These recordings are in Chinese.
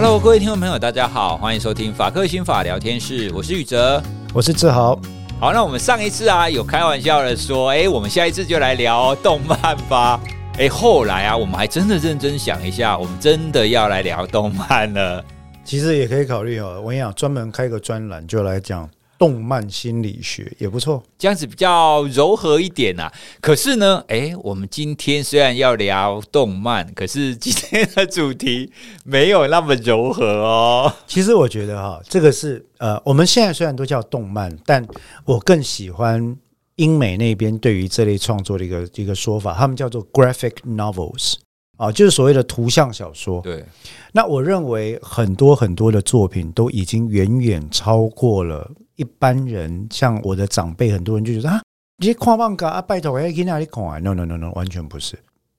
Hello，各位听众朋友，大家好，欢迎收听法克新法聊天室，我是宇哲，我是志豪。好，那我们上一次啊有开玩笑的说，哎，我们下一次就来聊动漫吧。哎，后来啊，我们还真的认真想一下，我们真的要来聊动漫了。其实也可以考虑哦，我跟你讲，专门开个专栏就来讲。动漫心理学也不错，这样子比较柔和一点啊。可是呢，哎，我们今天虽然要聊动漫，可是今天的主题没有那么柔和哦。其实我觉得哈，这个是呃，我们现在虽然都叫动漫，但我更喜欢英美那边对于这类创作的一个一个说法，他们叫做 graphic novels 啊，就是所谓的图像小说。对，那我认为很多很多的作品都已经远远超过了。一般人像我的长辈，很多人就觉得啊，你看漫画啊，拜托我要去哪里看啊？No No No No，完全不是。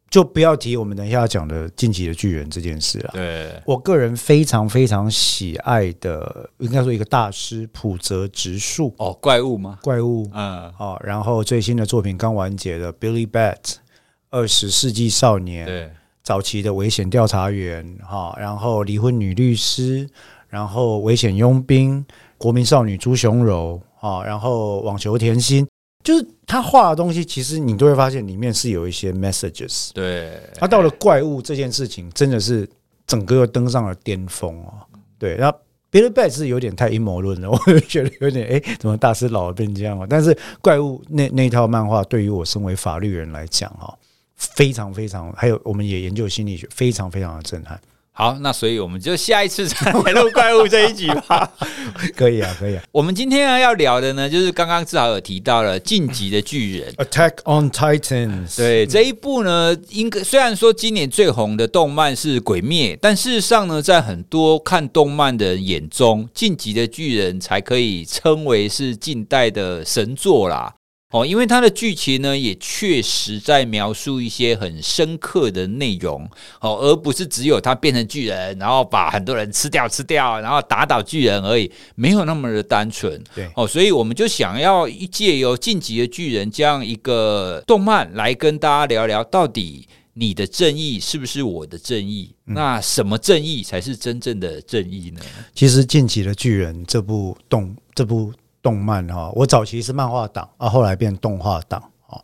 就不要提我们等一下要讲的《进击的巨人》这件事了。对，我个人非常非常喜爱的，应该说一个大师浦泽直树哦，怪物吗？怪物，嗯，好。然后最新的作品刚完结的《Billy Bat》，二十世纪少年，对，早期的危险调查员，哈，然后离婚女律师，然后危险佣兵。国民少女朱雄柔啊，然后网球甜心，就是他画的东西，其实你都会发现里面是有一些 messages。对，他到了怪物这件事情，真的是整个又登上了巅峰哦。对，那 Billy Bat 是有点太阴谋论了，我就觉得有点哎，怎么大师老了变这样了？但是怪物那那套漫画，对于我身为法律人来讲哈，非常非常，还有我们也研究心理学，非常非常的震撼。好，那所以我们就下一次再来录怪物这一集吧。可以啊，可以啊。我们今天要聊的呢，就是刚刚志豪有提到了《进击的巨人》（Attack on Titans）。对，这一部呢，应该虽然说今年最红的动漫是《鬼灭》，但事实上呢，在很多看动漫的人眼中，《进击的巨人》才可以称为是近代的神作啦。哦，因为它的剧情呢，也确实在描述一些很深刻的内容，哦，而不是只有他变成巨人，然后把很多人吃掉、吃掉，然后打倒巨人而已，没有那么的单纯。对，哦，所以我们就想要借由《晋级的巨人》这样一个动漫来跟大家聊聊，到底你的正义是不是我的正义？嗯、那什么正义才是真正的正义呢？其实《晋级的巨人》这部动这部。动漫哈，我早期是漫画党啊，后来变动画党啊，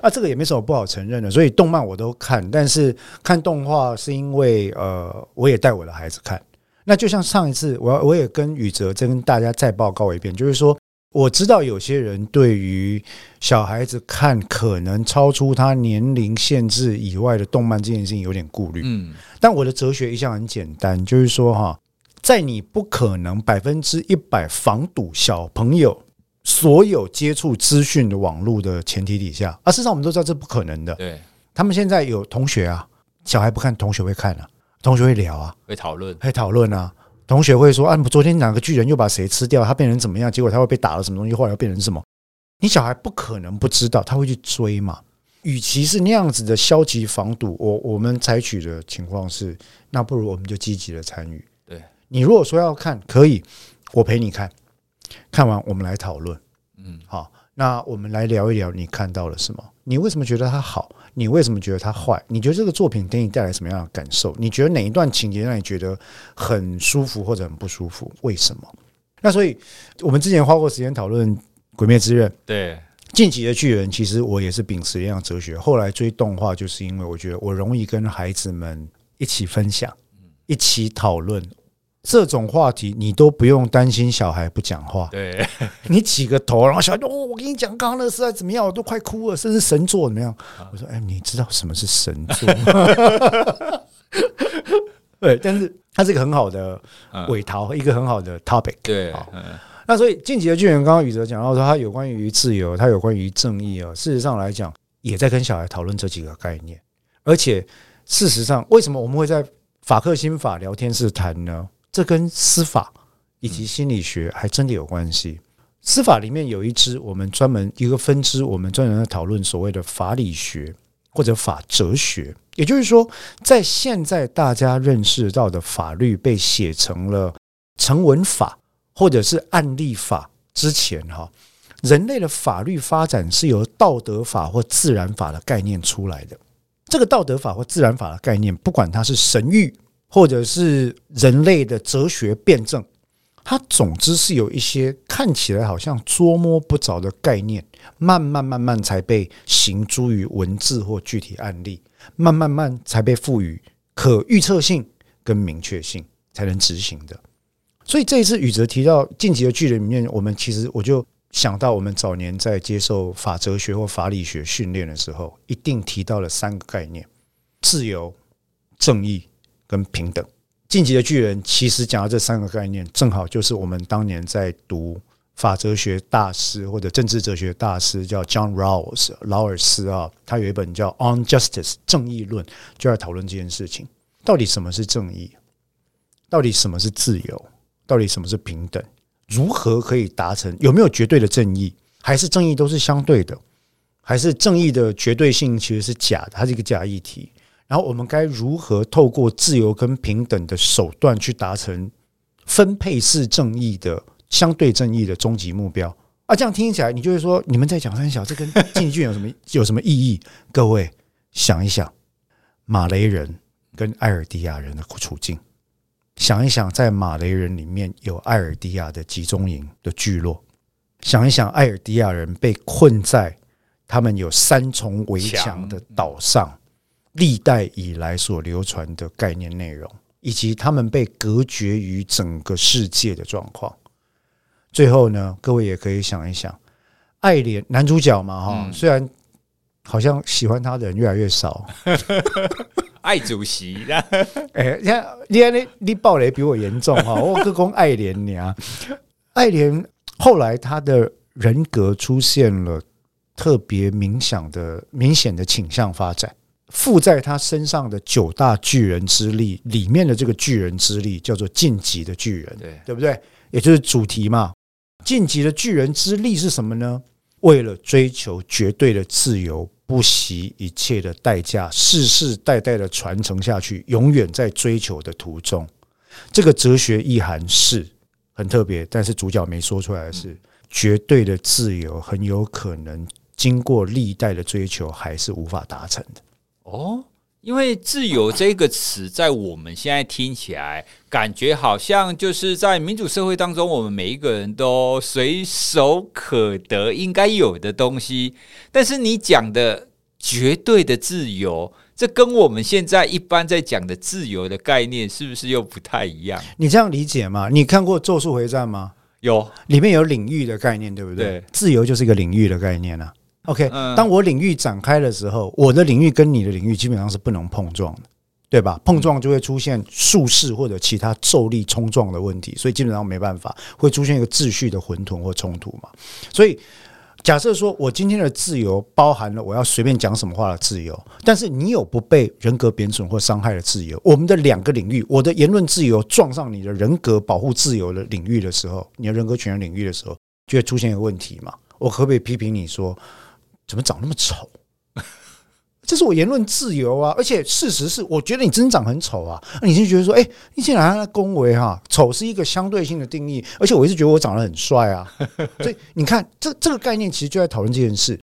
啊，这个也没什么不好承认的，所以动漫我都看，但是看动画是因为呃，我也带我的孩子看。那就像上一次，我我也跟宇哲再跟大家再报告一遍，就是说我知道有些人对于小孩子看可能超出他年龄限制以外的动漫这件事情有点顾虑，嗯，但我的哲学一向很简单，就是说哈。在你不可能百分之一百防堵小朋友所有接触资讯的网络的前提底下，啊，事实上我们都知道这不可能的。对，他们现在有同学啊，小孩不看，同学会看啊，同学会聊啊，会讨论，会讨论啊，同学会说啊，昨天哪个巨人又把谁吃掉，他变成怎么样？结果他会被打了什么东西，后来又变成什么？你小孩不可能不知道，他会去追嘛。与其是那样子的消极防堵，我我们采取的情况是，那不如我们就积极的参与。你如果说要看，可以，我陪你看，看完我们来讨论，嗯，好，那我们来聊一聊你看到了什么？你为什么觉得它好？你为什么觉得它坏？你觉得这个作品给你带来什么样的感受？你觉得哪一段情节让你觉得很舒服或者很不舒服？为什么？那所以我们之前花过时间讨论《鬼灭之刃》，对，《进击的巨人》，其实我也是秉持一样哲学。后来追动画，就是因为我觉得我容易跟孩子们一起分享，一起讨论。这种话题你都不用担心小孩不讲话，对，你起个头，然后小孩就哦，我跟你讲，刚刚那个实在怎么样，我都快哭了，甚至神作怎么样？我说，哎，你知道什么是神作吗？对，但是它是一个很好的尾桃，一个很好的 topic。对，那所以《进击的巨人》刚刚宇哲讲到说，他有关于自由，他有关于正义啊。事实上来讲，也在跟小孩讨论这几个概念。而且事实上，为什么我们会在法克新法聊天室谈呢？这跟司法以及心理学还真的有关系。司法里面有一支，我们专门一个分支，我们专门在讨论所谓的法理学或者法哲学。也就是说，在现在大家认识到的法律被写成了成文法或者是案例法之前，哈，人类的法律发展是由道德法或自然法的概念出来的。这个道德法或自然法的概念，不管它是神諭。或者是人类的哲学辩证，它总之是有一些看起来好像捉摸不着的概念，慢慢慢慢才被形诸于文字或具体案例，慢慢慢才被赋予可预测性跟明确性，才能执行的。所以这一次宇哲提到《进击的巨人》里面，我们其实我就想到，我们早年在接受法哲学或法理学训练的时候，一定提到了三个概念：自由、正义。跟平等，晋级的巨人其实讲到这三个概念，正好就是我们当年在读法哲学大师或者政治哲学大师叫 John Rawls 劳尔斯啊，他有一本叫《On Justice》正义论，就在讨论这件事情：到底什么是正义？到底什么是自由？到底什么是平等？如何可以达成？有没有绝对的正义？还是正义都是相对的？还是正义的绝对性其实是假的？它是一个假议题？然后我们该如何透过自由跟平等的手段去达成分配式正义的相对正义的终极目标啊？这样听起来，你就会说，你们在讲三小，这跟进军有什么有什么意义？各位想一想，马雷人跟艾尔迪亚人的处境，想一想，在马雷人里面有艾尔迪亚的集中营的聚落，想一想，艾尔迪亚人被困在他们有三重围墙的岛上。历代以来所流传的概念内容，以及他们被隔绝于整个世界的状况。最后呢，各位也可以想一想，爱莲男主角嘛，哈，虽然好像喜欢他的人越来越少。爱主席，哎，你看，你看，你你暴雷比我严重哈，我哥公爱莲你啊，爱莲后来他的人格出现了特别明显的明显的倾向发展。附在他身上的九大巨人之力里面的这个巨人之力叫做晋级的巨人，对对不对？也就是主题嘛。晋级的巨人之力是什么呢？为了追求绝对的自由，不惜一切的代价，世世代代的传承下去，永远在追求的途中。这个哲学意涵是很特别，但是主角没说出来的是，绝对的自由很有可能经过历代的追求，还是无法达成的。哦，因为“自由”这个词在我们现在听起来，感觉好像就是在民主社会当中，我们每一个人都随手可得、应该有的东西。但是你讲的绝对的自由，这跟我们现在一般在讲的自由的概念，是不是又不太一样？你这样理解吗？你看过《咒术回战》吗？有，里面有领域的概念，对不对？对，自由就是一个领域的概念啊。OK，当我领域展开的时候，我的领域跟你的领域基本上是不能碰撞的，对吧？碰撞就会出现术式或者其他咒力冲撞的问题，所以基本上没办法，会出现一个秩序的混沌或冲突嘛。所以假设说我今天的自由包含了我要随便讲什么话的自由，但是你有不被人格贬损或伤害的自由，我们的两个领域，我的言论自由撞上你的人格保护自由的领域的时候，你的人格权的领域的时候，就会出现一个问题嘛。我可不可以批评你说？怎么长那么丑？这是我言论自由啊！而且事实是，我觉得你真长很丑啊！你就觉得说，哎，你竟然在恭维哈？丑是一个相对性的定义，而且我一直觉得我长得很帅啊！所以你看，这这个概念其实就在讨论这件事。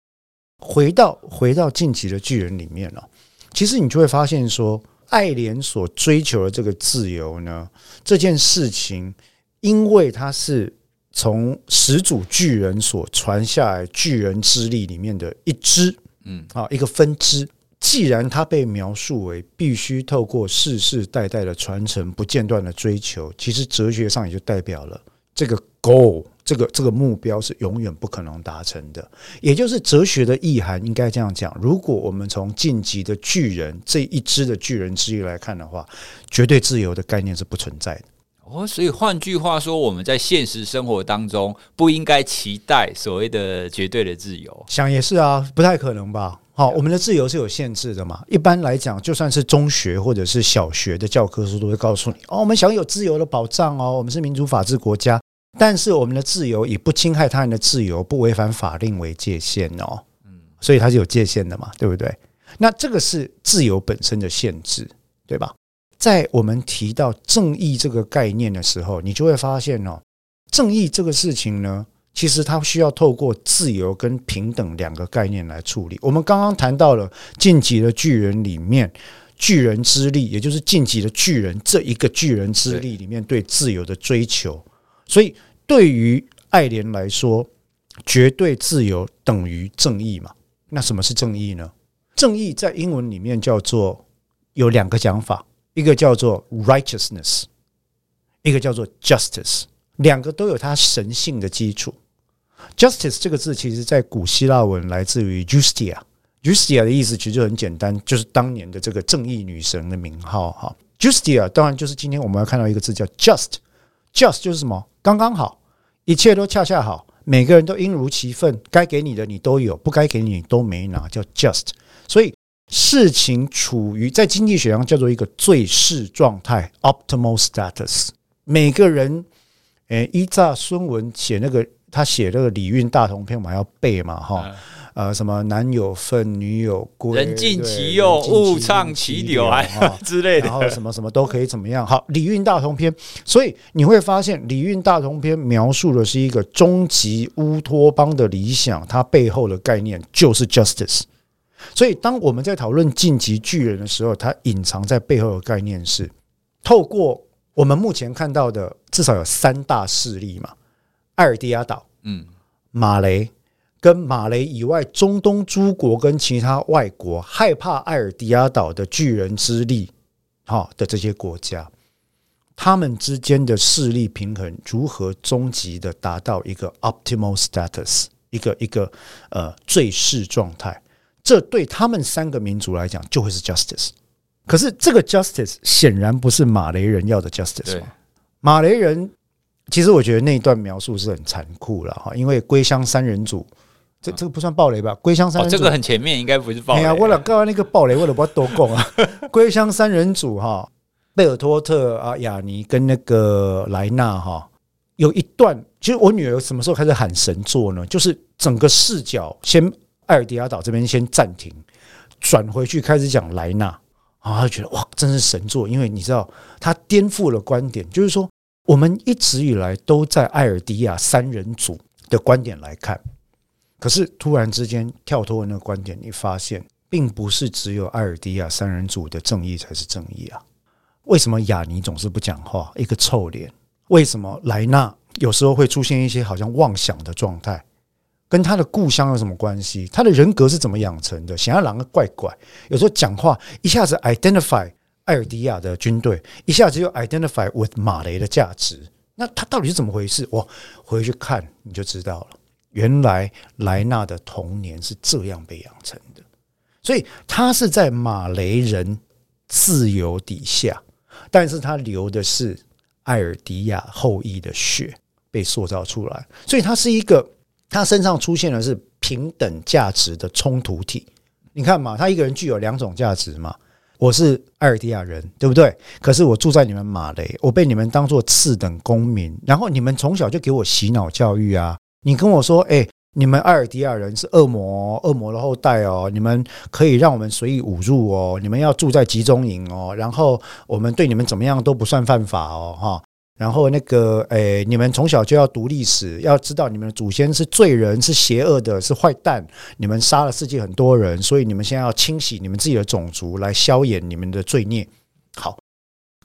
回到回到晋级的巨人里面了，其实你就会发现说，爱莲所追求的这个自由呢，这件事情，因为它是。从始祖巨人所传下来巨人之力里面的一支，嗯，啊，一个分支。既然它被描述为必须透过世世代代的传承、不间断的追求，其实哲学上也就代表了这个 goal，这个这个目标是永远不可能达成的。也就是哲学的意涵应该这样讲：如果我们从晋级的巨人这一支的巨人之力来看的话，绝对自由的概念是不存在的。哦，所以换句话说，我们在现实生活当中不应该期待所谓的绝对的自由。想也是啊，不太可能吧？好，我们的自由是有限制的嘛。一般来讲，就算是中学或者是小学的教科书都会告诉你：哦，我们享有自由的保障哦，我们是民主法治国家。但是我们的自由以不侵害他人的自由、不违反法令为界限哦。嗯，所以它是有界限的嘛，对不对？那这个是自由本身的限制，对吧？在我们提到正义这个概念的时候，你就会发现哦，正义这个事情呢，其实它需要透过自由跟平等两个概念来处理。我们刚刚谈到了《晋级的巨人》里面巨人之力，也就是晋级的巨人这一个巨人之力里面对自由的追求。所以对于爱莲来说，绝对自由等于正义嘛？那什么是正义呢？正义在英文里面叫做有两个讲法，一个叫做 righteousness，一个叫做 justice，两个都有它神性的基础。justice 这个字其实在古希腊文来自于 Justia，Justia 的意思其实就很简单，就是当年的这个正义女神的名号哈。Justia 当然就是今天我们要看到一个字叫 just，just 就是什么？刚刚好，一切都恰恰好。每个人都应如其分，该给你的你都有，不该给你都没拿，叫 just。所以事情处于在经济学上叫做一个最适状态 （optimal status）。每个人，诶，依照孙文写那个，他写那个《礼运大同篇》嘛，要背嘛，哈。呃，什么男有分，女有归，人尽其用，物畅其流啊，之类的，然后什么什么都可以怎么样？好，《礼运大同篇》，所以你会发现，《礼运大同篇》描述的是一个终极乌托邦的理想，它背后的概念就是 justice。所以，当我们在讨论晋级巨人的时候，它隐藏在背后的概念是，透过我们目前看到的，至少有三大势力嘛：艾尔迪亚岛，嗯，马雷。跟马雷以外，中东诸国跟其他外国害怕艾尔迪亚岛的巨人之力，哈的这些国家，他们之间的势力平衡如何终极的达到一个 optimal status，一个一个呃最适状态？这对他们三个民族来讲就会是 justice。可是这个 justice 显然不是马雷人要的 justice。马雷人其实我觉得那一段描述是很残酷了哈，因为归乡三人组。这这个不算暴雷吧？归乡三人组，这个很前面，应该不是暴雷。哎呀，为了刚刚那个暴雷，为了不要多讲啊。归乡三人组哈，贝尔托特啊、亚尼跟那个莱纳哈，有一段，其实我女儿什么时候开始喊神作呢？就是整个视角先艾尔迪亚岛这边先暂停，转回去开始讲莱纳啊，她觉得哇，真是神作，因为你知道，他颠覆了观点，就是说我们一直以来都在艾尔迪亚三人组的观点来看。可是突然之间跳脱那个观点，你发现并不是只有艾尔迪亚三人组的正义才是正义啊？为什么亚尼总是不讲话，一个臭脸？为什么莱纳有时候会出现一些好像妄想的状态？跟他的故乡有什么关系？他的人格是怎么养成的？想要狼的怪怪，有时候讲话一下子 identify 艾尔迪亚的军队，一下子又 identify with 马雷的价值，那他到底是怎么回事？我回去看你就知道了。原来莱纳的童年是这样被养成的，所以他是在马雷人自由底下，但是他流的是艾尔迪亚后裔的血被塑造出来，所以他是一个他身上出现的是平等价值的冲突体。你看嘛，他一个人具有两种价值嘛，我是艾尔迪亚人，对不对？可是我住在你们马雷，我被你们当做次等公民，然后你们从小就给我洗脑教育啊。你跟我说，哎，你们艾尔迪亚人是恶魔，恶魔的后代哦，你们可以让我们随意侮辱哦，你们要住在集中营哦，然后我们对你们怎么样都不算犯法哦，哈，然后那个，哎，你们从小就要读历史，要知道你们的祖先是罪人，是邪恶的，是坏蛋，你们杀了世界很多人，所以你们现在要清洗你们自己的种族来消炎你们的罪孽。好，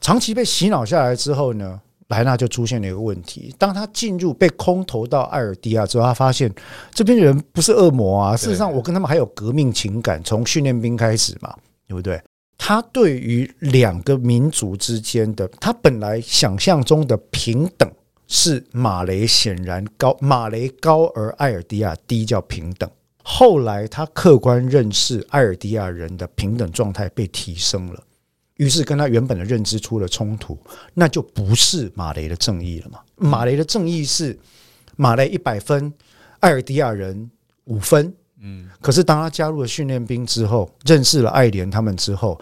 长期被洗脑下来之后呢？莱纳就出现了一个问题：当他进入被空投到艾尔迪亚之后，他发现这边人不是恶魔啊。事实上，我跟他们还有革命情感，从训练兵开始嘛，对不对？他对于两个民族之间的，他本来想象中的平等是马雷显然高，马雷高而艾尔迪亚低，叫平等。后来他客观认识艾尔迪亚人的平等状态被提升了。于是跟他原本的认知出了冲突，那就不是马雷的正义了嘛？马雷的正义是马雷一百分，艾尔迪亚人五分。嗯，可是当他加入了训练兵之后，认识了爱莲他们之后，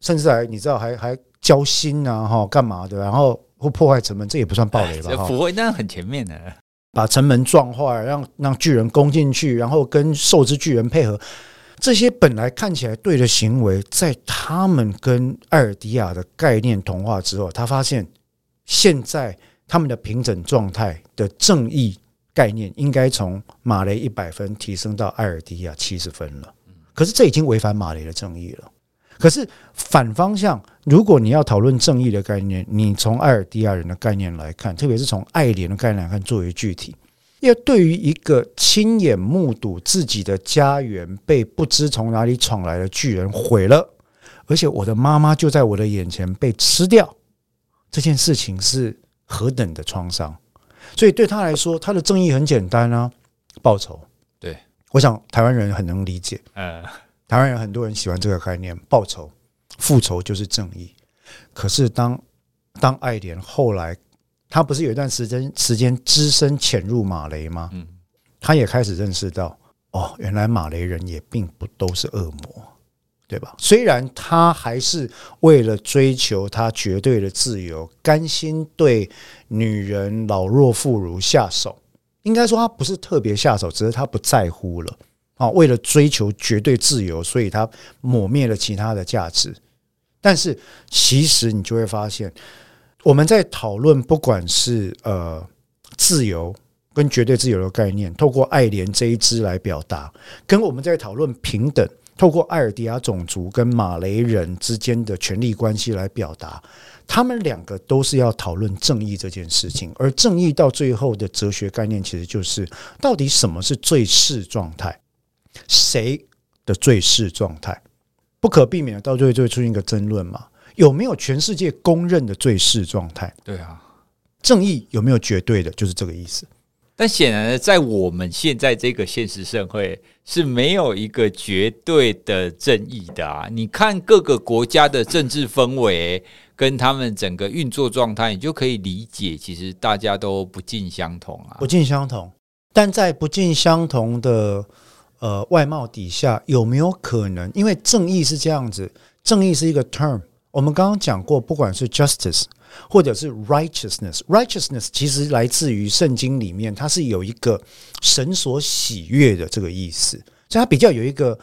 甚至还你知道还还交心啊哈，干嘛的？然后会破坏城门，这也不算暴雷吧？不会，那很前面的，把城门撞坏，让让巨人攻进去，然后跟兽之巨人配合。这些本来看起来对的行为，在他们跟艾尔迪亚的概念同化之后，他发现现在他们的平整状态的正义概念，应该从马雷一百分提升到艾尔迪亚七十分了。可是这已经违反马雷的正义了。可是反方向，如果你要讨论正义的概念，你从艾尔迪亚人的概念来看，特别是从爱莲的概念来看，作为具体，因为对于一个亲眼目睹自己的家园被不知从哪里闯来的巨人毁了，而且我的妈妈就在我的眼前被吃掉，这件事情是何等的创伤。所以对他来说，他的正义很简单啊，报仇。对，我想台湾人很能理解。嗯。台湾人很多人喜欢这个概念，报仇、复仇就是正义。可是当当爱莲后来，他不是有一段时间时间只身潜入马雷吗？嗯，他也开始认识到，哦，原来马雷人也并不都是恶魔，对吧？虽然他还是为了追求他绝对的自由，甘心对女人、老弱妇孺下手。应该说他不是特别下手，只是他不在乎了。啊，为了追求绝对自由，所以他抹灭了其他的价值。但是，其实你就会发现，我们在讨论不管是呃自由跟绝对自由的概念，透过爱莲这一支来表达；跟我们在讨论平等，透过艾尔迪亚种族跟马雷人之间的权力关系来表达。他们两个都是要讨论正义这件事情，而正义到最后的哲学概念，其实就是到底什么是最适状态。谁的最适状态，不可避免的，到最后就会出现一个争论嘛？有没有全世界公认的最适状态？对啊，正义有没有绝对的？就是这个意思。但显然呢，在我们现在这个现实社会是没有一个绝对的正义的啊！你看各个国家的政治氛围跟他们整个运作状态，你就可以理解，其实大家都不尽相同啊，不尽相同。但在不尽相同的。呃，外貌底下有没有可能？因为正义是这样子，正义是一个 term。我们刚刚讲过，不管是 justice 或者是 righteousness，righteousness 其实来自于圣经里面，它是有一个神所喜悦的这个意思，所以它比较有一个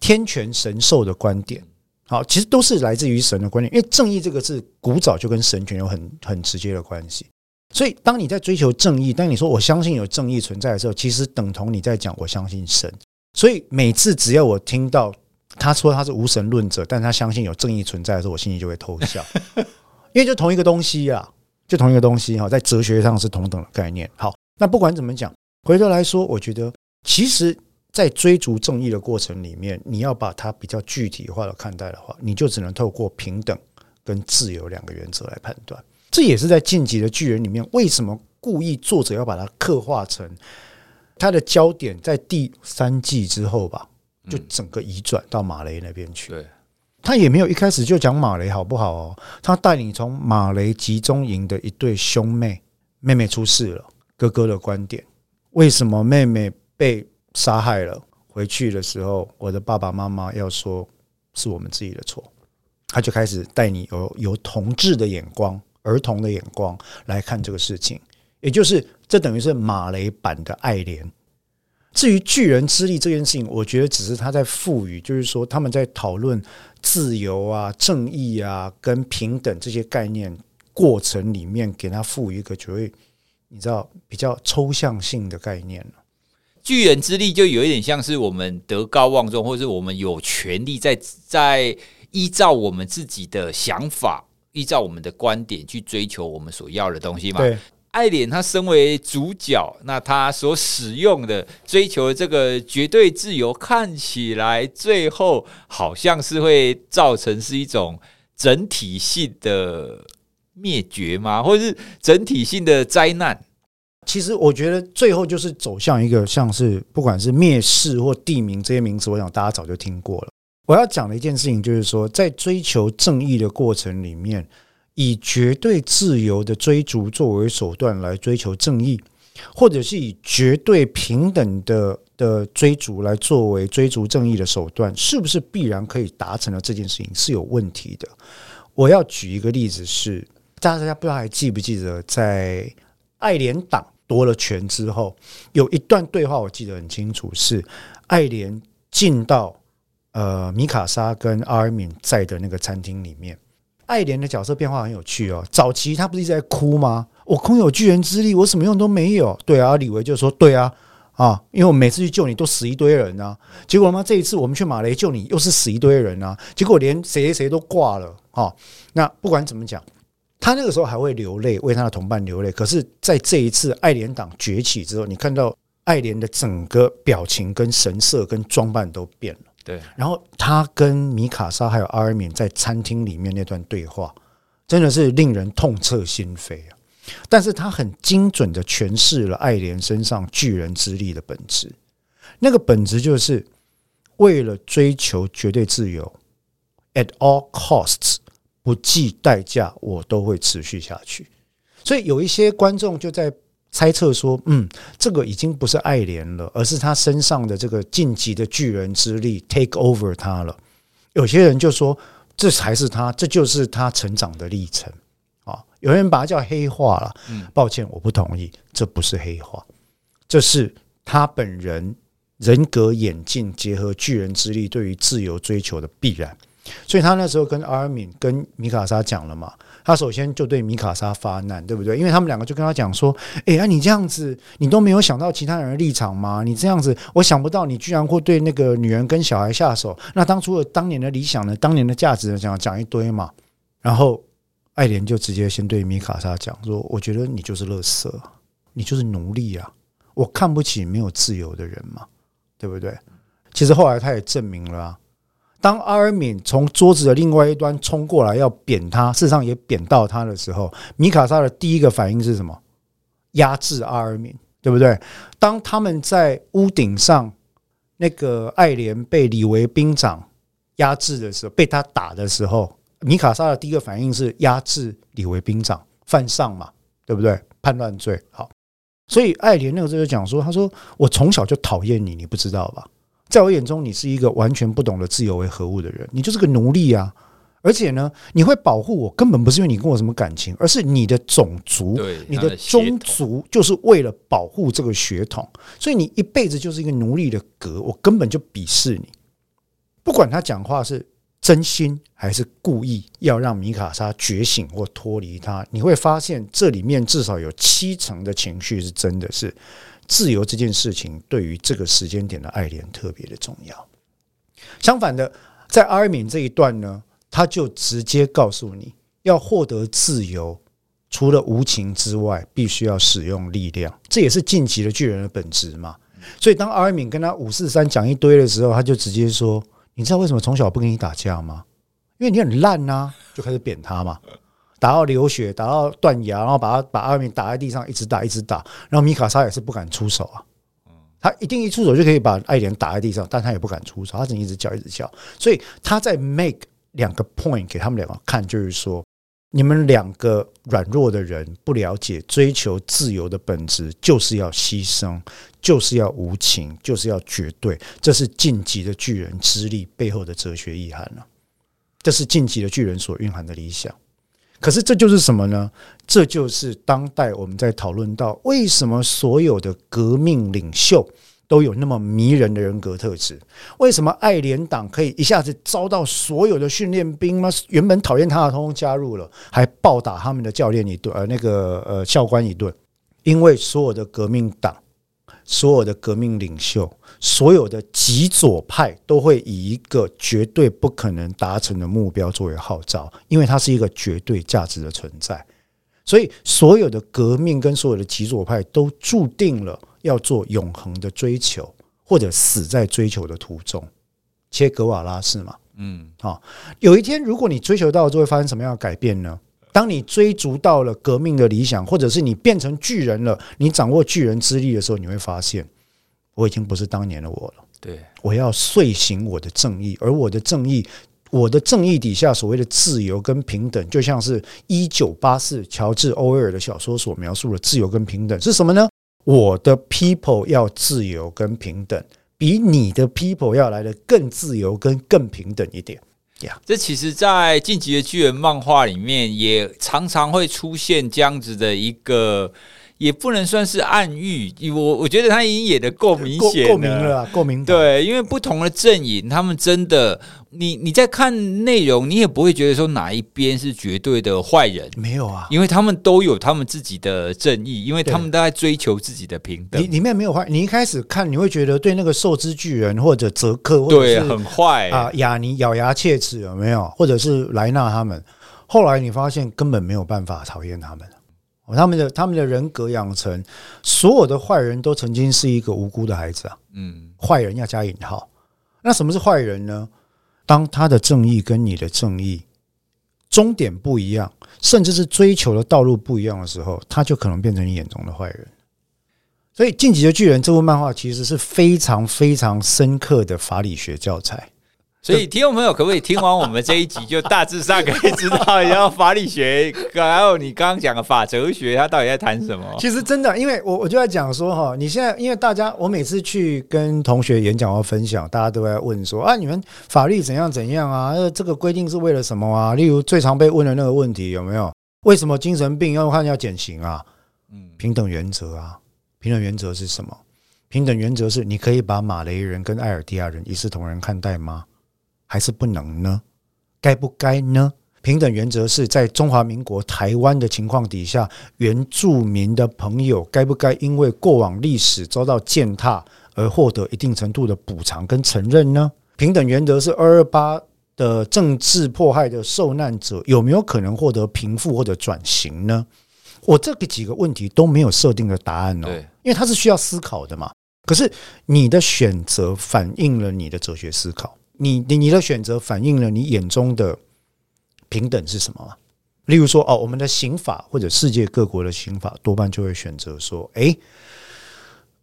天权神授的观点。好，其实都是来自于神的观点，因为正义这个字古早就跟神权有很很直接的关系。所以，当你在追求正义，当你说我相信有正义存在的时候，其实等同你在讲我相信神。所以每次只要我听到他说他是无神论者，但他相信有正义存在的时候，我心里就会偷笑，因为就同一个东西啊，就同一个东西哈，在哲学上是同等的概念。好，那不管怎么讲，回头来说，我觉得其实，在追逐正义的过程里面，你要把它比较具体化的看待的话，你就只能透过平等跟自由两个原则来判断。这也是在《晋级的巨人》里面为什么故意作者要把它刻画成。他的焦点在第三季之后吧，就整个移转到马雷那边去。对，他也没有一开始就讲马雷好不好哦？他带你从马雷集中营的一对兄妹，妹妹出事了，哥哥的观点，为什么妹妹被杀害了？回去的时候，我的爸爸妈妈要说是我们自己的错，他就开始带你有有同志的眼光、儿童的眼光来看这个事情，也就是。这等于是马雷版的爱莲。至于巨人之力这件事情，我觉得只是他在赋予，就是说他们在讨论自由啊、正义啊、跟平等这些概念过程里面，给他赋予一个所谓你知道比较抽象性的概念。巨人之力就有一点像是我们德高望重，或者是我们有权利在在依照我们自己的想法，依照我们的观点去追求我们所要的东西嘛？爱。莲他身为主角，那他所使用的追求这个绝对自由，看起来最后好像是会造成是一种整体性的灭绝吗？或者是整体性的灾难？其实我觉得最后就是走向一个像是不管是灭世或地名这些名词，我想大家早就听过了。我要讲的一件事情就是说，在追求正义的过程里面。以绝对自由的追逐作为手段来追求正义，或者是以绝对平等的的追逐来作为追逐正义的手段，是不是必然可以达成的这件事情是有问题的。我要举一个例子是，大家大家不知道还记不记得，在爱莲党夺了权之后，有一段对话我记得很清楚，是爱莲进到呃米卡莎跟阿尔敏在的那个餐厅里面。爱莲的角色变化很有趣哦。早期他不是一直在哭吗？我空有巨人之力，我什么用都没有。对啊，李维就说：“对啊，啊，因为我每次去救你都死一堆人啊，结果呢，这一次我们去马雷救你又是死一堆人啊，结果连谁谁都挂了啊。那不管怎么讲，他那个时候还会流泪，为他的同伴流泪。可是在这一次爱莲党崛起之后，你看到爱莲的整个表情、跟神色、跟装扮都变了。对，然后他跟米卡莎还有阿尔敏在餐厅里面那段对话，真的是令人痛彻心扉啊！但是他很精准的诠释了爱莲身上巨人之力的本质，那个本质就是为了追求绝对自由，at all costs，不计代价，我都会持续下去。所以有一些观众就在。猜测说，嗯，这个已经不是爱莲了，而是他身上的这个晋级的巨人之力 take over 他了。有些人就说，这才是他，这就是他成长的历程啊。有人把它叫黑化了，抱歉，我不同意，这不是黑化，这是他本人人格演进结合巨人之力对于自由追求的必然。所以他那时候跟阿尔敏、跟米卡莎讲了嘛。他首先就对米卡莎发难，对不对？因为他们两个就跟他讲说：“哎，那你这样子，你都没有想到其他人的立场吗？你这样子，我想不到你居然会对那个女人跟小孩下手。那当初的当年的理想呢？当年的价值呢？讲讲一堆嘛。然后爱莲就直接先对米卡莎讲说：我觉得你就是垃圾，你就是奴隶啊！我看不起没有自由的人嘛，对不对？其实后来他也证明了。”当阿尔敏从桌子的另外一端冲过来要扁他，事实上也扁到他的时候，米卡莎的第一个反应是什么？压制阿尔敏，对不对？当他们在屋顶上，那个爱莲被李维兵长压制的时候，被他打的时候，米卡莎的第一个反应是压制李维兵长，犯上嘛，对不对？叛乱罪。好，所以爱莲那个时候就讲说：“他说我从小就讨厌你，你不知道吧？”在我眼中，你是一个完全不懂得自由为何物的人，你就是个奴隶啊！而且呢，你会保护我，根本不是因为你跟我什么感情，而是你的种族，你的宗族就是为了保护这个血统，所以你一辈子就是一个奴隶的格，我根本就鄙视你。不管他讲话是真心还是故意要让米卡莎觉醒或脱离他，你会发现这里面至少有七成的情绪是真的是。自由这件事情对于这个时间点的爱莲特别的重要。相反的，在阿尔敏这一段呢，他就直接告诉你要获得自由，除了无情之外，必须要使用力量。这也是晋级的巨人的本质嘛。所以当阿尔敏跟他五四三讲一堆的时候，他就直接说：“你知道为什么从小不跟你打架吗？因为你很烂呐！”就开始扁他嘛。打到流血，打到断牙，然后把他把阿米打在地上，一直打，一直打。然后米卡莎也是不敢出手啊，他一定一出手就可以把爱莲打在地上，但他也不敢出手，他只能一直叫，一直叫。所以他在 make 两个 point 给他们两个看，就是说，你们两个软弱的人不了解追求自由的本质，就是要牺牲，就是要无情，就是要绝对。这是晋级的巨人之力背后的哲学意涵了，这是晋级的巨人所蕴含的理想。可是这就是什么呢？这就是当代我们在讨论到为什么所有的革命领袖都有那么迷人的人格特质？为什么爱莲党可以一下子招到所有的训练兵吗？原本讨厌他的，通通加入了，还暴打他们的教练一顿，呃，那个呃教官一顿，因为所有的革命党。所有的革命领袖，所有的极左派都会以一个绝对不可能达成的目标作为号召，因为它是一个绝对价值的存在。所以，所有的革命跟所有的极左派都注定了要做永恒的追求，或者死在追求的途中。切格瓦拉是吗？嗯，好。有一天，如果你追求到了，就会发生什么样的改变呢？当你追逐到了革命的理想，或者是你变成巨人了，你掌握巨人之力的时候，你会发现，我已经不是当年的我了。对，我要遂行我的正义，而我的正义，我的正义底下所谓的自由跟平等，就像是一九八四乔治·欧威尔的小说所描述的自由跟平等是什么呢？我的 people 要自由跟平等，比你的 people 要来的更自由跟更平等一点。这其实，在《进击的巨人》漫画里面，也常常会出现这样子的一个也不能算是暗喻。我我觉得他已经演的够明显了，够明了，够明。对，因为不同的阵营，他们真的，你你在看内容，你也不会觉得说哪一边是绝对的坏人，没有啊，因为他们都有他们自己的正义，因为他们都在追求自己的平等。里里面没有坏，你一开始看你会觉得对那个受之巨人或者泽克，或者对很坏啊，雅尼咬牙切齿有没有？或者是莱纳他们，后来你发现根本没有办法讨厌他们。他们的他们的人格养成，所有的坏人都曾经是一个无辜的孩子啊。嗯，坏人要加引号。那什么是坏人呢？当他的正义跟你的正义终点不一样，甚至是追求的道路不一样的时候，他就可能变成你眼中的坏人。所以，《进击的巨人》这部漫画其实是非常非常深刻的法理学教材。所以，听众朋友可不可以听完我们这一集，就大致上可以知道一下法理学，还有你刚刚讲的法哲学，它到底在谈什么？其实真的，因为我我就在讲说哈，你现在因为大家，我每次去跟同学演讲或分享，大家都在问说啊，你们法律怎样怎样啊？这个规定是为了什么啊？例如最常被问的那个问题有没有？为什么精神病要看要减刑啊？嗯，平等原则啊，平等原则是什么？平等原则是你可以把马雷人跟艾尔蒂亚人一视同仁看待吗？还是不能呢？该不该呢？平等原则是在中华民国台湾的情况底下，原住民的朋友该不该因为过往历史遭到践踏而获得一定程度的补偿跟承认呢？平等原则是二二八的政治迫害的受难者有没有可能获得平复或者转型呢？我这个几个问题都没有设定的答案哦，因为它是需要思考的嘛。可是你的选择反映了你的哲学思考。你你你的选择反映了你眼中的平等是什么？例如说，哦，我们的刑法或者世界各国的刑法多半就会选择说，诶，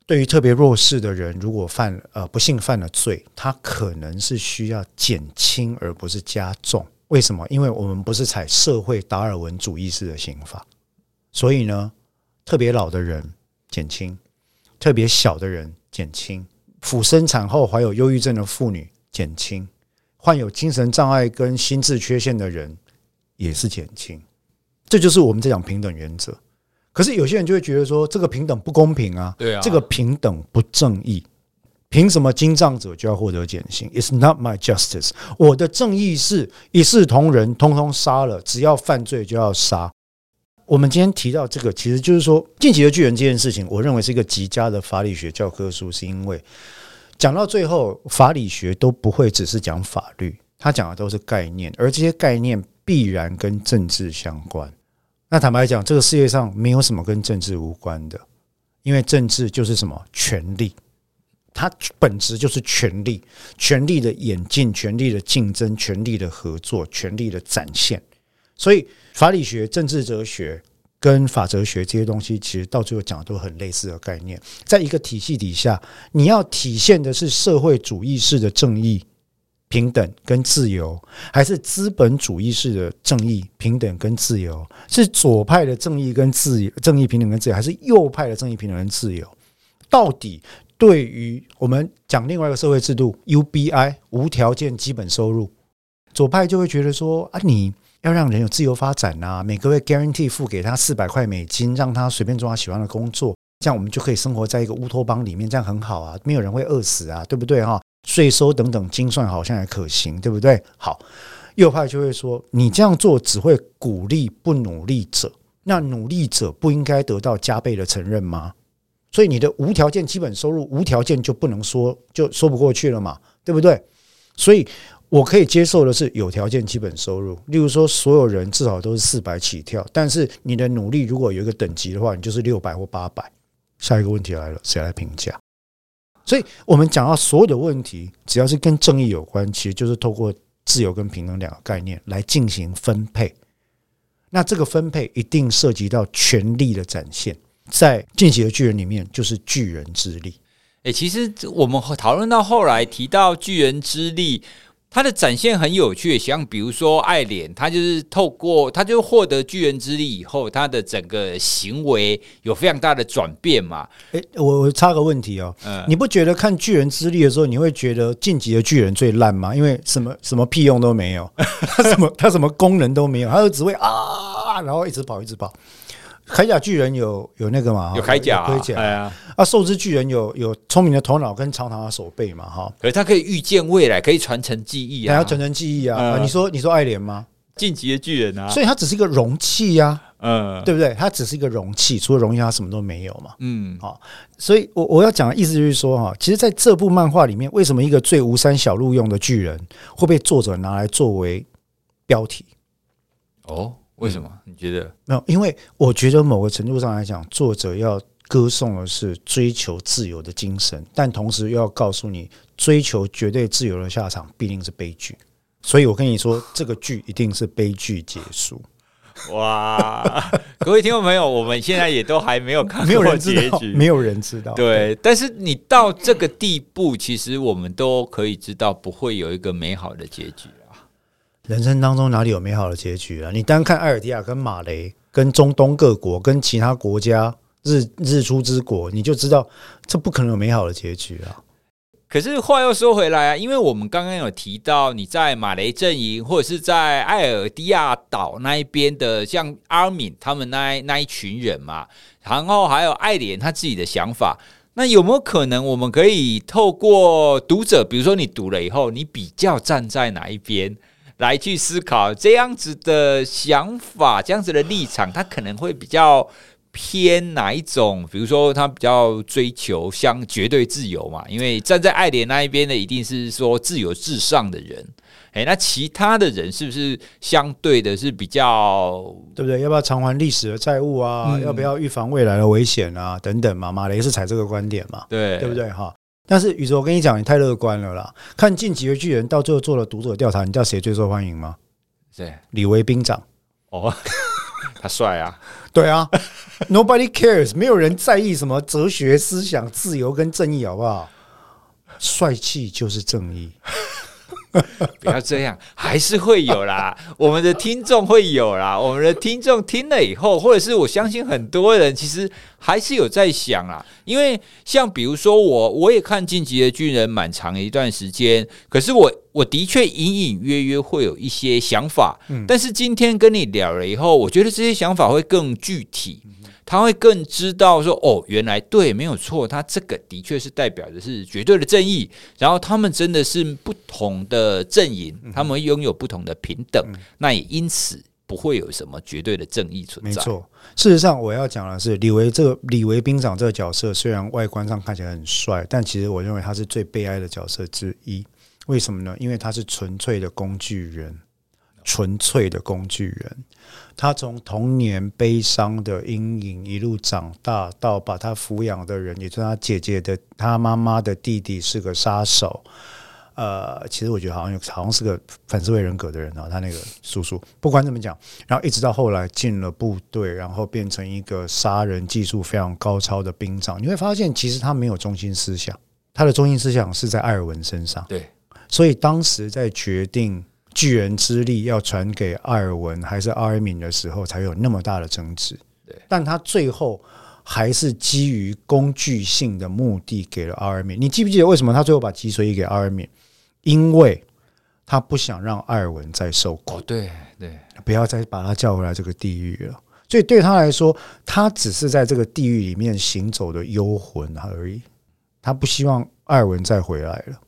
对于特别弱势的人，如果犯呃不幸犯了罪，他可能是需要减轻而不是加重。为什么？因为我们不是采社会达尔文主义式的刑法，所以呢，特别老的人减轻，特别小的人减轻，妇生产后怀有忧郁症的妇女。减轻，患有精神障碍跟心智缺陷的人也是减轻，这就是我们在讲平等原则。可是有些人就会觉得说，这个平等不公平啊，对啊，这个平等不正义，凭什么精障者就要获得减刑？It's not my justice。我的正义是一视同仁，通通杀了，只要犯罪就要杀。我们今天提到这个，其实就是说《进击的巨人》这件事情，我认为是一个极佳的法理学教科书，是因为。讲到最后，法理学都不会只是讲法律，他讲的都是概念，而这些概念必然跟政治相关。那坦白讲，这个世界上没有什么跟政治无关的，因为政治就是什么权力，它本质就是权力，权力的演进、权力的竞争、权力的合作、权力的展现。所以，法理学、政治哲学。跟法哲学这些东西，其实到最后讲的都很类似的概念。在一个体系底下，你要体现的是社会主义式的正义、平等跟自由，还是资本主义式的正义、平等跟自由？是左派的正义跟自由、正义、平等跟自由，还是右派的正义、平等跟自由？到底对于我们讲另外一个社会制度 UBI 无条件基本收入，左派就会觉得说啊，你。要让人有自由发展呐，每个月 guarantee 付给他四百块美金，让他随便做他喜欢的工作，这样我们就可以生活在一个乌托邦里面，这样很好啊，没有人会饿死啊，对不对哈？税收等等精算好像也可行，对不对？好，右派就会说，你这样做只会鼓励不努力者，那努力者不应该得到加倍的承认吗？所以你的无条件基本收入无条件就不能说，就说不过去了嘛，对不对？所以。我可以接受的是有条件基本收入，例如说所有人至少都是四百起跳，但是你的努力如果有一个等级的话，你就是六百或八百。下一个问题来了，谁来评价？所以我们讲到所有的问题，只要是跟正义有关，其实就是透过自由跟平等两个概念来进行分配。那这个分配一定涉及到权力的展现，在《进击的巨人》里面就是巨人之力。诶，其实我们讨论到后来提到巨人之力。他的展现很有趣，像比如说爱莲，他就是透过他就获得巨人之力以后，他的整个行为有非常大的转变嘛。诶，我我插个问题哦，嗯，你不觉得看巨人之力的时候，你会觉得晋级的巨人最烂吗？因为什么什么屁用都没有，他什么他什么功能都没有，他就只会啊，然后一直跑一直跑。铠甲巨人有有那个嘛？有铠甲，盔甲。哎呀，啊，兽之巨人有有聪明的头脑跟长长的手背嘛？哈，可是他可以预见未来，可以传承记忆啊，还要传承记忆啊。啊你说你说爱莲吗？晋级的巨人啊，所以它只是一个容器呀，嗯，对不对？它只是一个容器，除了容器，它什么都没有嘛。嗯，好，所以我我要讲的意思就是说哈，其实在这部漫画里面，为什么一个最无三小路用的巨人会被作者拿来作为标题？哦，为什么？你觉得？没有，因为我觉得某个程度上来讲，作者要歌颂的是追求自由的精神，但同时又要告诉你，追求绝对自由的下场必定是悲剧。所以我跟你说，这个剧一定是悲剧结束。哇！各位听众朋友，我们现在也都还没有看过结局，没有人知道。对，但是你到这个地步，其实我们都可以知道，不会有一个美好的结局啊。人生当中哪里有美好的结局啊？你单看艾尔迪亚跟马雷，跟中东各国，跟其他国家日日出之国，你就知道这不可能有美好的结局啊。可是话又说回来啊，因为我们刚刚有提到你在马雷阵营或者是在艾尔迪亚岛那一边的，像阿敏他们那那一群人嘛，然后还有艾莲他自己的想法，那有没有可能我们可以透过读者，比如说你读了以后，你比较站在哪一边来去思考这样子的想法，这样子的立场，他可能会比较。偏哪一种？比如说，他比较追求相绝对自由嘛，因为站在爱莲那一边的，一定是说自由至上的人。诶，那其他的人是不是相对的是比较对不对？要不要偿还历史的债务啊？嗯、要不要预防未来的危险啊？等等嘛。马雷是采这个观点嘛？对，对不对？哈。但是宇哲，我跟你讲，你太乐观了啦。看进击的巨人到最后做了读者调查，你知道谁最受欢迎吗？谁，李维兵长。哦。他帅啊，对啊，Nobody cares，没有人在意什么哲学思想、自由跟正义，好不好？帅气就是正义。不要这样，还是会有啦。我们的听众会有啦。我们的听众听了以后，或者是我相信很多人其实还是有在想啊。因为像比如说我，我也看《晋级的巨人》蛮长一段时间，可是我我的确隐隐约约会有一些想法。但是今天跟你聊了以后，我觉得这些想法会更具体。他会更知道说哦，原来对，没有错，他这个的确是代表的是绝对的正义。然后他们真的是不同的阵营，他们拥有不同的平等，那也因此不会有什么绝对的正义存在。没错，事实上我要讲的是，李维这个李维兵长这个角色，虽然外观上看起来很帅，但其实我认为他是最悲哀的角色之一。为什么呢？因为他是纯粹的工具人。纯粹的工具人，他从童年悲伤的阴影一路长大，到把他抚养的人，也就是他姐姐的他妈妈的弟弟是个杀手。呃，其实我觉得好像有好像是个反社会人格的人啊，他那个叔叔，不管怎么讲，然后一直到后来进了部队，然后变成一个杀人技术非常高超的兵长，你会发现其实他没有中心思想，他的中心思想是在艾尔文身上。对，所以当时在决定。巨人之力要传给艾尔文还是阿尔敏的时候，才有那么大的争执。对，但他最后还是基于工具性的目的给了阿尔敏。你记不记得为什么他最后把脊髓移给阿尔敏？因为他不想让艾尔文再受苦。对对，不要再把他叫回来这个地狱了。所以对他来说，他只是在这个地狱里面行走的幽魂而已。他不希望艾尔文再回来了。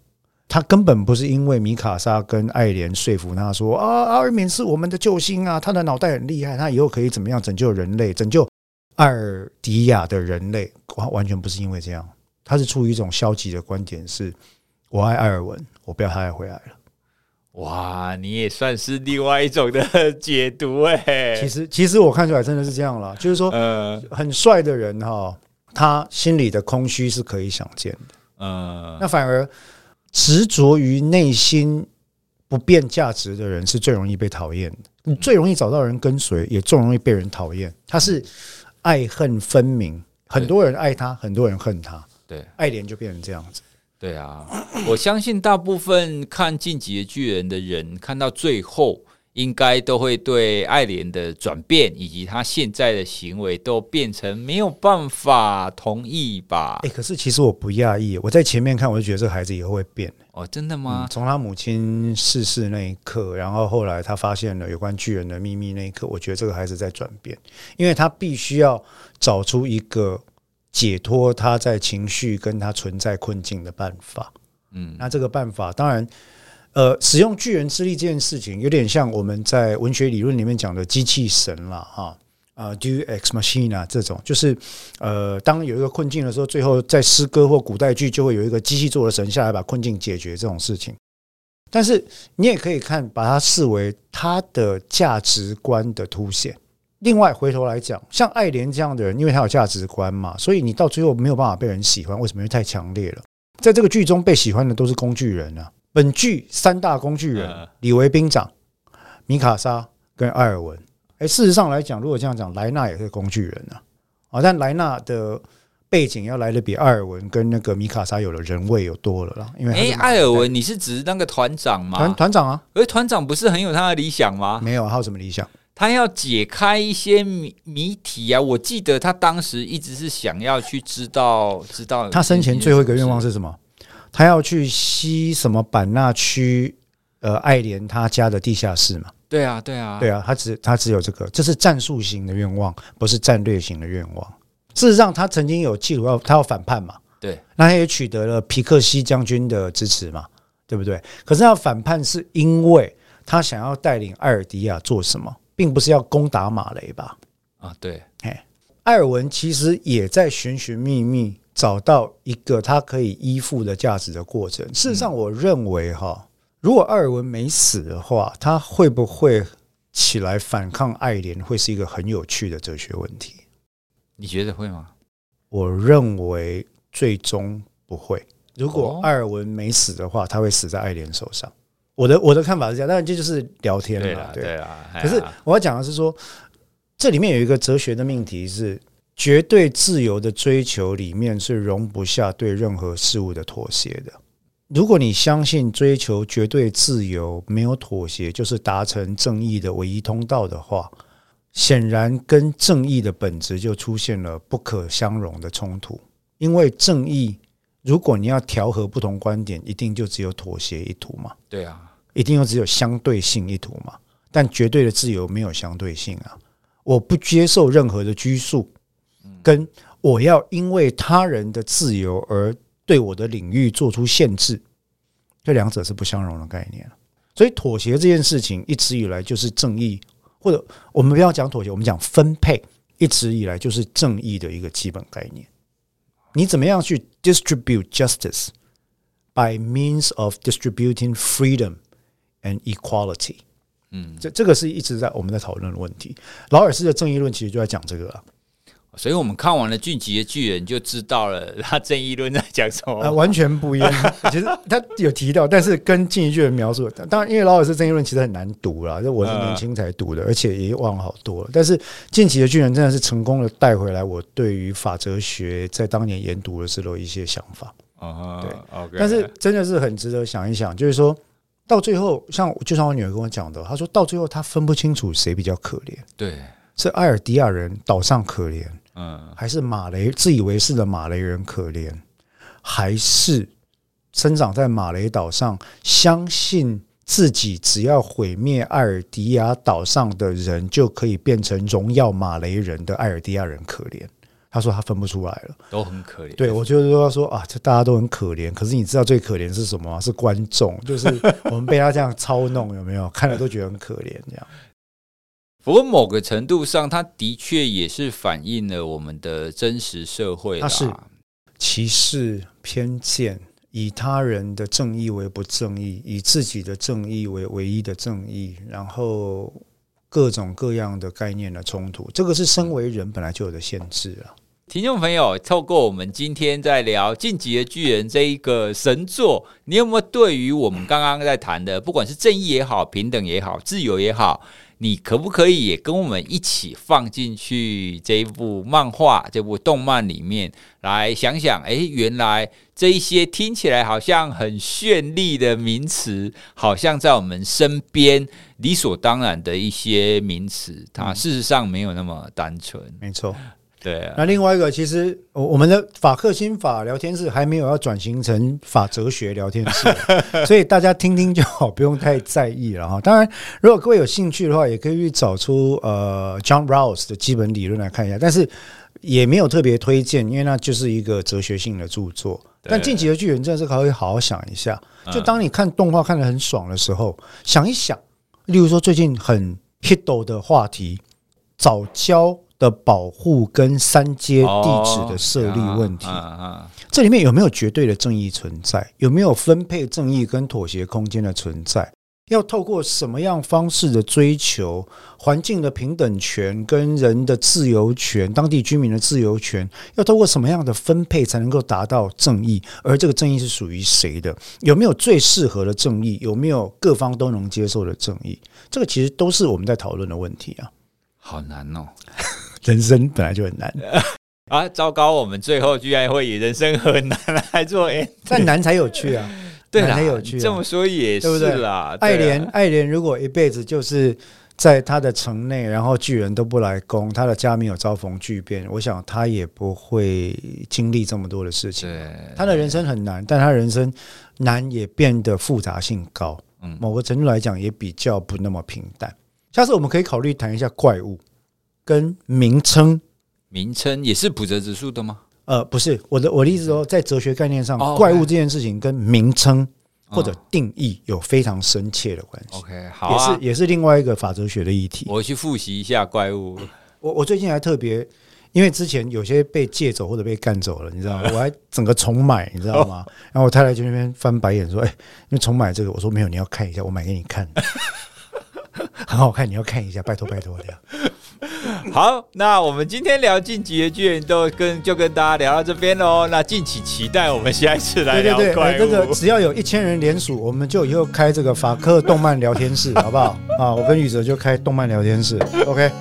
他根本不是因为米卡莎跟爱莲说服他说啊，阿尔敏是我们的救星啊，他的脑袋很厉害，他以后可以怎么样拯救人类，拯救艾尔迪亚的人类，完完全不是因为这样，他是出于一种消极的观点，是我爱艾尔文，我不要他再回来了。哇，你也算是另外一种的解读哎、欸。其实，其实我看出来真的是这样了，就是说，呃，很帅的人哈，他心里的空虚是可以想见的，嗯，那反而。执着于内心不变价值的人是最容易被讨厌的，你最容易找到人跟随，也最容易被人讨厌。他是爱恨分明，很多人爱他，很多人恨他。对，爱莲就变成这样子。对啊，我相信大部分看《进击的巨人》的人，看到最后。应该都会对爱莲的转变以及他现在的行为都变成没有办法同意吧？哎、欸，可是其实我不讶异，我在前面看我就觉得这个孩子以后会变。哦，真的吗？从、嗯、他母亲逝世那一刻，然后后来他发现了有关巨人的秘密那一刻，我觉得这个孩子在转变，因为他必须要找出一个解脱他在情绪跟他存在困境的办法。嗯，那这个办法当然。呃，使用巨人之力这件事情，有点像我们在文学理论里面讲的机器神了哈。啊，Deus ex machina 这种，就是呃，当有一个困境的时候，最后在诗歌或古代剧就会有一个机器做的神下来把困境解决这种事情。但是你也可以看，把它视为他的价值观的凸显。另外回头来讲，像艾莲这样的人，因为他有价值观嘛，所以你到最后没有办法被人喜欢。为什么？因为太强烈了。在这个剧中被喜欢的都是工具人啊。本剧三大工具人：李维兵长、米卡莎跟艾尔文。哎，事实上来讲，如果这样讲，莱纳也是工具人啊。啊，但莱纳的背景要来的比艾尔文跟那个米卡莎有了人味有多了啦。因为哎，艾尔文，你是指那个团长吗？团团长啊，而团长不是很有他的理想吗？没有，他有什么理想？他要解开一些谜谜题啊！我记得他当时一直是想要去知道，知道他生前最后一个愿望是什么？他要去吸什么版纳区？呃，爱莲他家的地下室嘛？对啊，对啊，对啊。他只他只有这个，这是战术型的愿望，不是战略型的愿望。事实上，他曾经有记录要他要反叛嘛？对，那他也取得了皮克西将军的支持嘛？对不对？可是要反叛，是因为他想要带领艾尔迪亚做什么，并不是要攻打马雷吧？啊，对。哎，艾尔文其实也在寻寻觅觅。找到一个他可以依附的价值的过程。事实上，我认为哈，如果艾尔文没死的话，他会不会起来反抗爱莲，会是一个很有趣的哲学问题。你觉得会吗？我认为最终不会。如果艾尔文没死的话，他会死在爱莲手上。我的我的看法是这样，当然这就是聊天了，对啊。可是我要讲的是说，这里面有一个哲学的命题是。绝对自由的追求里面是容不下对任何事物的妥协的。如果你相信追求绝对自由没有妥协就是达成正义的唯一通道的话，显然跟正义的本质就出现了不可相容的冲突。因为正义，如果你要调和不同观点，一定就只有妥协一途嘛？对啊，一定就只有相对性一途嘛？但绝对的自由没有相对性啊！我不接受任何的拘束。跟我要因为他人的自由而对我的领域做出限制，这两者是不相容的概念。所以妥协这件事情一直以来就是正义，或者我们不要讲妥协，我们讲分配，一直以来就是正义的一个基本概念。你怎么样去 distribute justice by means of distributing freedom and equality？嗯，这这个是一直在我们在讨论的问题。劳尔斯的正义论其实就在讲这个。所以我们看完了《进击的巨人》，就知道了他正义论在讲什么。呃，完全不一样。其实他有提到，但是跟《进击巨人》描述，当然，因为劳尔斯正义论其实很难读啦，就我是年轻才读的，而且也忘了好多了。但是《进击的巨人》真的是成功的带回来我对于法哲学在当年研读的时候一些想法。啊，对，OK。但是真的是很值得想一想，就是说到最后，像就像我女儿跟我讲的，她说到最后她分不清楚谁比较可怜。对，是埃尔迪亚人岛上可怜。嗯，还是马雷自以为是的马雷人可怜，还是生长在马雷岛上，相信自己只要毁灭艾尔迪亚岛上的人，就可以变成荣耀马雷人的艾尔迪亚人可怜？他说他分不出来了，都很可怜。对，我就是说说啊，这大家都很可怜。可是你知道最可怜是什么吗？是观众，就是我们被他这样操弄，有没有？看了都觉得很可怜，这样。不过某个程度上，它的确也是反映了我们的真实社会。它是歧视、偏见，以他人的正义为不正义，以自己的正义为唯一的正义，然后各种各样的概念的冲突。这个是身为人本来就有的限制啊。听众朋友，透过我们今天在聊《进击的巨人》这一个神作，你有没有对于我们刚刚在谈的，不管是正义也好、平等也好、自由也好，你可不可以也跟我们一起放进去这一部漫画、这部动漫里面来想想？哎，原来这一些听起来好像很绚丽的名词，好像在我们身边理所当然的一些名词，它事实上没有那么单纯。没错。对啊，那另外一个，其实我我们的法克心法聊天室还没有要转型成法哲学聊天室，所以大家听听就好，不用太在意了哈。当然，如果各位有兴趣的话，也可以去找出呃 John Rawls 的基本理论来看一下，但是也没有特别推荐，因为那就是一个哲学性的著作。但进击的巨人真的是可以好好想一下，就当你看动画看得很爽的时候，想一想，例如说最近很 hit 的话题，藻礁。的保护跟三阶地址的设立问题，这里面有没有绝对的正义存在？有没有分配正义跟妥协空间的存在？要透过什么样方式的追求环境的平等权跟人的自由权、当地居民的自由权？要透过什么样的分配才能够达到正义？而这个正义是属于谁的？有没有最适合的正义？有没有各方都能接受的正义？这个其实都是我们在讨论的问题啊！好难哦。人生本来就很难 啊！糟糕，我们最后居然会以人生很难来做，哎，但难才有趣啊！对，难才有趣。这么说也是啦。爱莲，爱莲如果一辈子就是在他的城内，然后巨人都不来攻，他的家没有遭逢巨变，我想他也不会经历这么多的事情。对，他的人生很难，但他人生难也变得复杂性高。嗯，某个程度来讲，也比较不那么平淡。下次我们可以考虑谈一下怪物。跟名称，名称也是普泽指数的吗？呃，不是，我的我的意思说，在哲学概念上，怪物这件事情跟名称或者定义有非常深切的关系。OK，好，也是也是另外一个法哲学的议题。我去复习一下怪物。我我最近还特别，因为之前有些被借走或者被干走了，你知道吗？我还整个重买，你知道吗？然后我太太就那边翻白眼说：“哎，因为重买这个。”我说：“没有，你要看一下，我买给你看，很好看，你要看一下，拜托拜托这样。” 好，那我们今天聊进击的巨人都跟就跟大家聊到这边喽。那敬请期待我们下一次来聊怪物。对对对，这个只要有一千人连署，我们就以后开这个法克动漫聊天室，好不好？啊，我跟宇哲就开动漫聊天室。OK，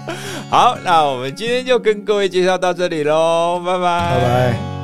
好，那我们今天就跟各位介绍到这里喽，拜拜，拜拜。